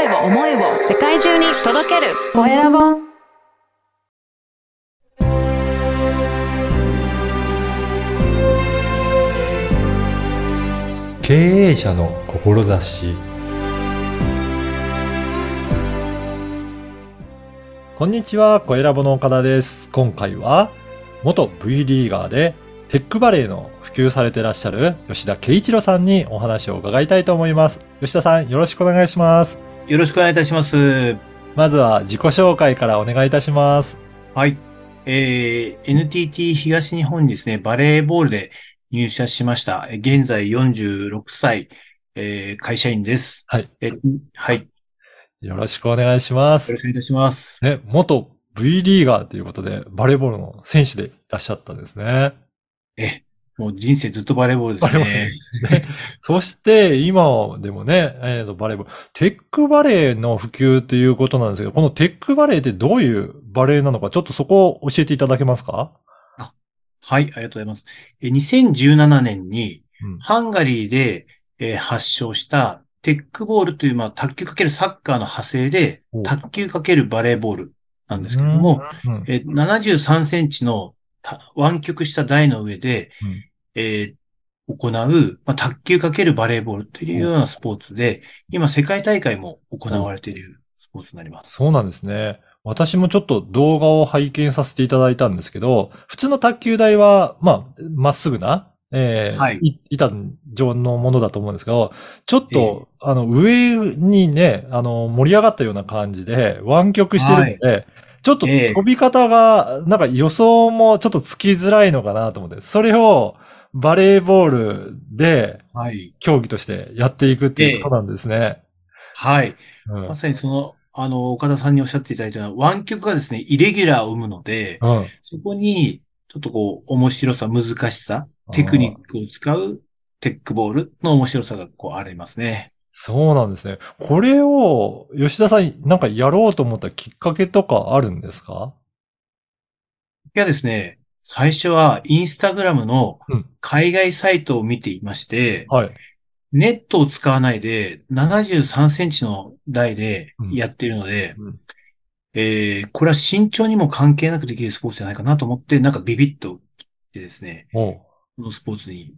声を、思いを世界中に届けるコエラボ。経営者の志こんにちは、コエラボの岡田です。今回は、元 V リーガーで、テックバレーの普及されていらっしゃる吉田圭一郎さんにお話を伺いたいと思います。吉田さん、よろしくお願いします。よろしくお願いいたします。まずは自己紹介からお願いいたします。はい。えー、NTT 東日本にですね、バレーボールで入社しました。え現在46歳、えー、会社員です。はい。えはい。よよろしくお願いしますろ。しくお願いいたします。ね、元 V リーガーということで、バレーボールの選手でいらっしゃったんですね。え、もう人生ずっとバレーボールですバレーボールね。ね、そして、今でもね、えーと、バレーボール、テックバレーの普及ということなんですけど、このテックバレーってどういうバレーなのか、ちょっとそこを教えていただけますか？はい、ありがとうございます。え2017年にうん、ハンガリーで、えー発祥したテックボールという、まあ、卓球かけるサッカーの派生でお、卓球かけるバレーボールなんですけれども、うん、えー73センチのた湾曲した台の上で、うんえー行う、まあ、卓球かけるバレーボールというようなスポーツで、今世界大会も行われているスポーツになります。そうなんですね。私もちょっと動画を拝見させていただいたんですけど、普通の卓球台は、まあ、まっすぐな、えーはい。板状のものだと思うんですけど、ちょっえと、あの、上にね、あの、盛り上がったような感じで、湾曲してるので、ちょっとええ。飛び方が、なんか予想もちょっとつきづらいのかなと思って、それをバレーボールではい。競技としてやっていくっていうことなんですね。はい。うんまさにその、あの、岡田さんにおっしゃっていただいたような、湾曲がですね、イレギュラーを生むので、うん。そこに、ちょっとこう、面白さ、難しさ、テクニックを使うテックボールの面白さがこう、ありますね。そうなんですね。これを、吉田さん、なんかやろうと思ったきっかけとかあるんですか？いやですね、最初はインスタグラムのうん海外サイトを見ていまして、はい。ネットを使わないで73センチの台でうんやっているので、うんえーこれは身長にも関係なくできるスポーツじゃないかなと思って、なんかビビッと来てですね、このスポーツに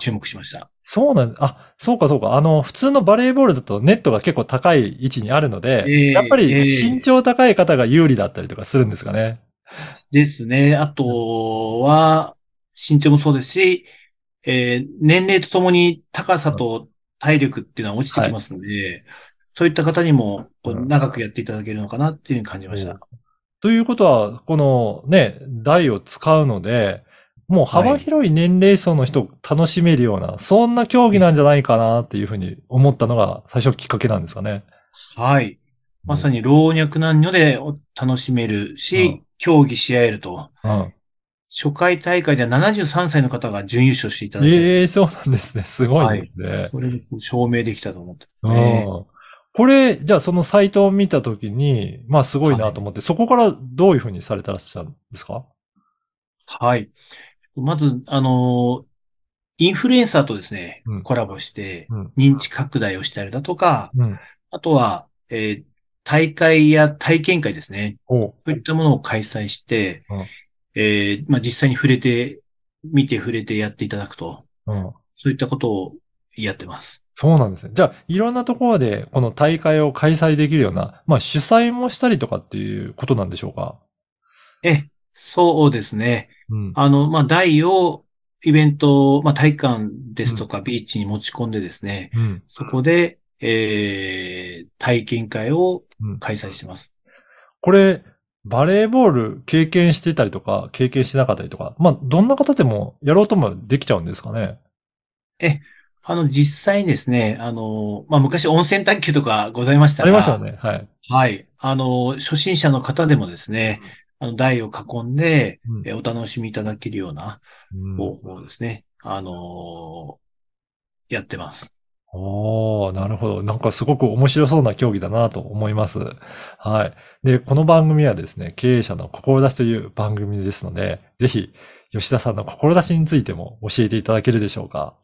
注目しました。そうなんあ、そうかそうか。あの、普通のバレーボールだとネットが結構高い位置にあるので、ええやっぱりええ身長高い方が有利だったりとかするんですかね。ですね。あとは、身長もそうですし、えー年齢とともに高さと体力っていうのは落ちてきますので、そういった方にもこううん長くやっていただけるのかなっていうふうに感じましおた。ということは、このね、台を使うので、もう幅広い年齢層の人を楽しめるような、そんな競技なんじゃないかなっていうふうに思ったのが最初きっかけなんですかね。はい。まさに老若男女で楽しめるし、うん競技し合えると。うん。初回大会では73歳の方が準優勝していただいて、ええそうなんですね。すごいですね。それで証明できたと思ってますね。うんこれ、じゃあそのサイトを見たときに、まあすごいなと思って、そこからどういうふうにされてらっしゃるんですか？はい。まず、あの、インフルエンサーとですね、うんコラボしてうん、認知拡大をしたりだとか、うん。あとは、えー大会や体験会ですね。そういったものを開催して、うんえーまあ、実際に触れて、見て触れてやっていただくと、うん。そういったことをやってます。そうなんですね。じゃあ、いろんなところでこの大会を開催できるような、まあ主催もしたりとかっていうことなんでしょうか？え、そうですね。うん。あの、まあ、台を、イベント、まあ、体育館ですとか、ビーチに持ち込んでですね、うん。そこで、えー、体験会をうん開催してます。これ、バレーボール経験してたりとか、経験してなかったりとか、まあ、どんな方でもやろうともできちゃうんですかね？あの、実際にですね、あの、まあ、昔温泉卓球とかございましたが、ありましたよね。はい。はい。あの、初心者の方でもですね、あの、台を囲んで、うんえお楽しみいただけるようなうん方法ですね。あのやってます。おー、なるほど。なんかすごく面白そうな競技だなと思います。はい。で、この番組はですね、経営者の志という番組ですので、ぜひ、吉田さんの志についても教えていただけるでしょうか？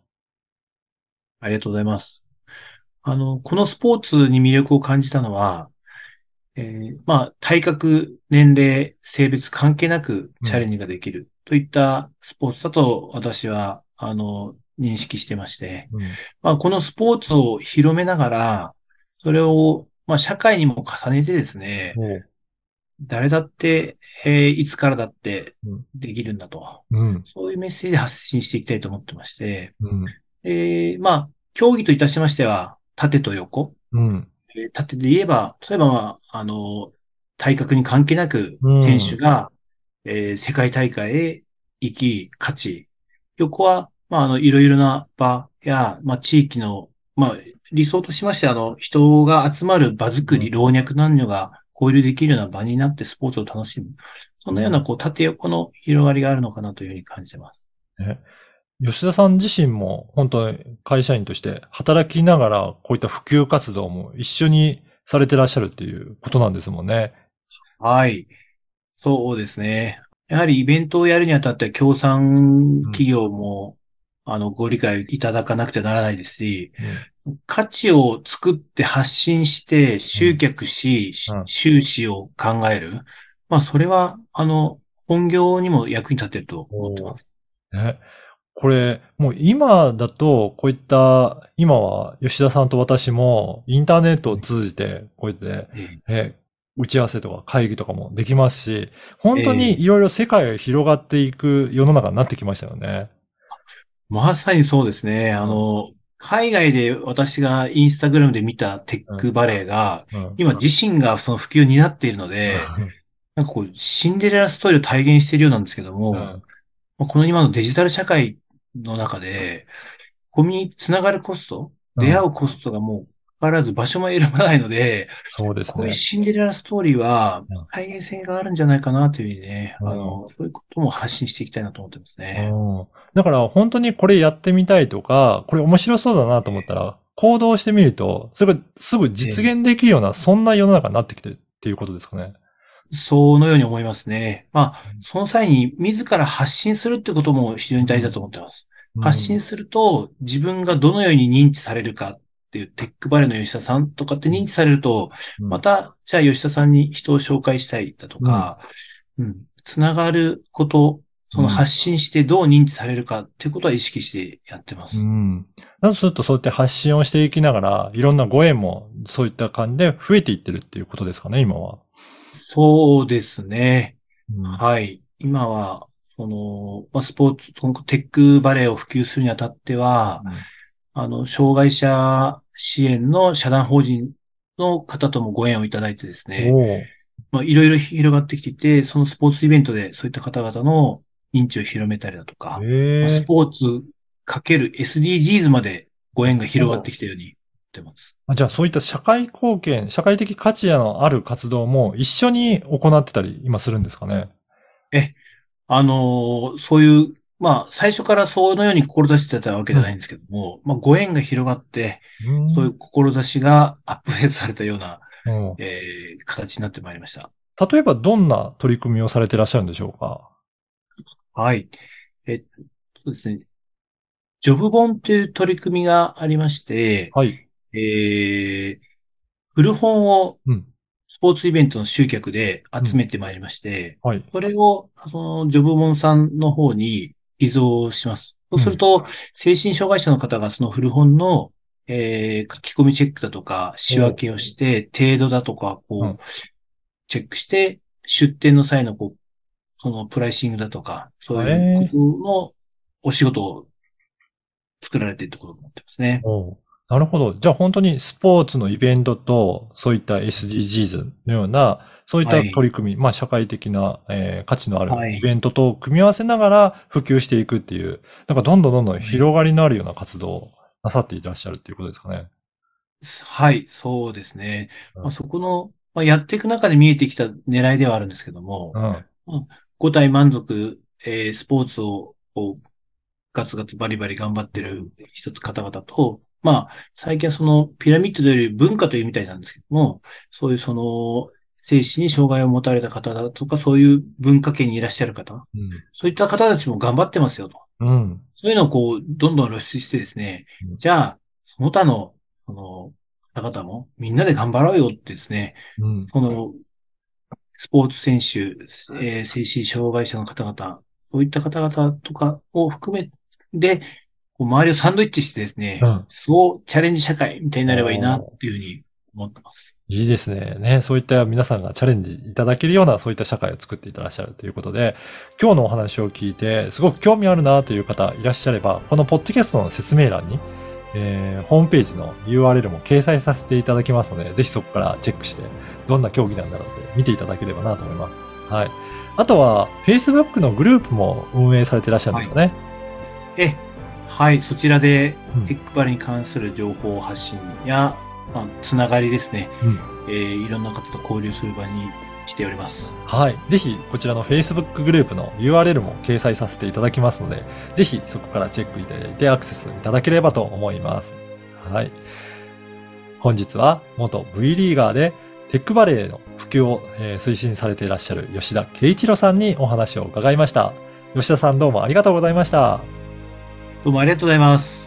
ありがとうございます。あの、このスポーツに魅力を感じたのは、えーまあ、体格、年齢、性別関係なくチャレンジができるといったスポーツだと私は、あの、認識してまして、うん。まあ、このスポーツを広めながら、それを、まあ、社会にも重ねてですね、誰だって、えーいつからだってうんできるんだと。うん。そういうメッセージで発信していきたいと思ってまして、うん。えーまあ、競技といたしましては、縦と横。うん。えー縦で言えば、例えば、まあ、あの、体格に関係なくうん、選手が、えー世界大会へ行き、勝ち。横は、まあ、あの、いろいろな場や、まあ、地域の、まあ、理想としまして、あの、人が集まる場作り、うん老若男女が交流できるような場になってスポーツを楽しむ。そんなような、こう、縦横の広がりがあるのかなというふうに感じてます。吉田さん自身も本当に会社員として働きながらこういった普及活動も一緒にされてらっしゃるっていうことなんですもんね。はい。そうですね。やはりイベントをやるにあたって、協賛企業も、あの、ご理解いただかなくてならないですし、価値を作って発信して、集客し、うん。収支を考える。まあ、それは、あの、本業にも役に立てると思ってます。ね、これ、もう今だと、こういった、今は吉田さんと私もインターネットを通じて、こうやって、ええ。打ち合わせとか会議とかもできますし、本当にいろいろ世界が広がっていく世の中になってきましたよね。まさにそうですね。あの、海外で私がインスタグラムで見たテックバレーが、うん。今自身がその普及になっているので、なんかこう、シンデレラストーリーを体現しているようなんですけども、この今のデジタル社会の中で、コミュニつながるコスト、うん。出会うコストがもう変わらず場所も選ばないので、そうですねこういう。シンデレラストーリーはうん再現性があるんじゃないかなというふうにね、うんあの、そういうことも発信していきたいなと思ってますね。うんだから本当にこれやってみたいとか、これ面白そうだなと思ったら、行動してみると、それがすぐ実現できるような、そんな世の中になってきてるっていうことですかね。そのように思いますね。まあ、その際に自ら発信するってことも非常に大事だと思ってます。発信すると自分がどのように認知されるかっていうテックバレーの吉田さんとかって認知されると、うんまた、じゃあ吉田さんに人を紹介したいだとか、うん、つながること、その発信してどう認知されるかっていうことは意識してやってます。うん。だとすると、そうやって発信をしていきながら、いろんなご縁もそういった感じで増えていってるっていうことですかね、今は。そうですね。うんはい。今は、その、まあ、スポーツ、テックバレーを普及するにあたっては、あの、障害者支援の社団法人の方ともご縁をいただいてですね、まあ、いろいろ広がってきていて、そのスポーツイベントでそういった方々の認知を広めたりだとか、スポーツかける SDGs までご縁が広がってきたように言ってます。あじゃあそういった社会貢献、社会的価値のある活動も一緒に行ってたり今するんですかね？あのーそういう、まあ、最初からそのように志してたわけじゃないんですけども、まあ、ご縁が広がって、うんそういう志がアップデートされたような、うんえー形になってまいりました。例えばどんな取り組みをされていらっしゃるんでしょうか？はい。えっとですね、ジョブ本っていう取り組みがありまして、はい。えー、古本をうん。スポーツイベントの集客で集めてまいりまして、はい。それを、その、ジョブ本さんの方に偽造します。そうすると、精神障害者の方がその古本の、えー書き込みチェックだとか、仕分けをして、程度だとか、こう、うんチェックして、出店の際の、こう、そのプライシングだとか、そういうことのお仕事を作られているところになってますね。なるほど。じゃあ本当にスポーツのイベントと、そういった SDGs のような、そういったはい取り組み、まあ社会的な、えー価値のあはいるイベントと組み合わせながら普及していくっていう、なんかどんどんどんどん広がりのあるような活動をなさっていらっしゃるっていうことですかね。はい、そうですね。うんまあ、そこの、まあ、やっていく中で見えてきた狙いではあるんですけども、うん。五体満足、えースポーツを、ガツガツバリバリ頑張ってる一つ方々と、まあ、最近はそのピラミッドというより文化というみたいなんですけども、そういうその、精神に障害を持たれた方だとか、そういう文化圏にいらっしゃる方、そういった方たちも頑張ってますよと。うん。うん。そういうのをこう、どんどん露出してですねうん、じゃあ、その他の、その、方々もみんなで頑張ろうよってですね、うん。その、スポーツ選手、えー精神障害者の方々、そういった方々とかを含めて、こう周りをサンドイッチしてですね、うんそうチャレンジ社会みたいになればいいなっていうふうに思ってます。いいですね。ね、そういった皆さんがチャレンジいただけるような、そういった社会を作っていたらっしゃるということで、今日のお話を聞いて、すごく興味あるなという方いらっしゃれば、このポッドキャストの説明欄に、えーホームページの URL も掲載させていただきますので、ぜひそこからチェックして、どんな競技なんだろうって見ていただければなと思います。はい。あとは、Facebook のグループも運営されていらっしゃるんですよね。え、はい、そちらでうんテックバレに関する情報発信や、まあ、つながりですね、うんえーいろんな方と交流する場にしております。はい。ぜひ、こちらの Facebook グループの URL も掲載させていただきますので、ぜひそこからチェックいただいてアクセスいただければと思います。はい。本日は元 V リーガーでテックバレーの普及を、えー推進されていらっしゃる吉田圭一郎さんにお話を伺いました。吉田さんどうもありがとうございました。どうもありがとうございます。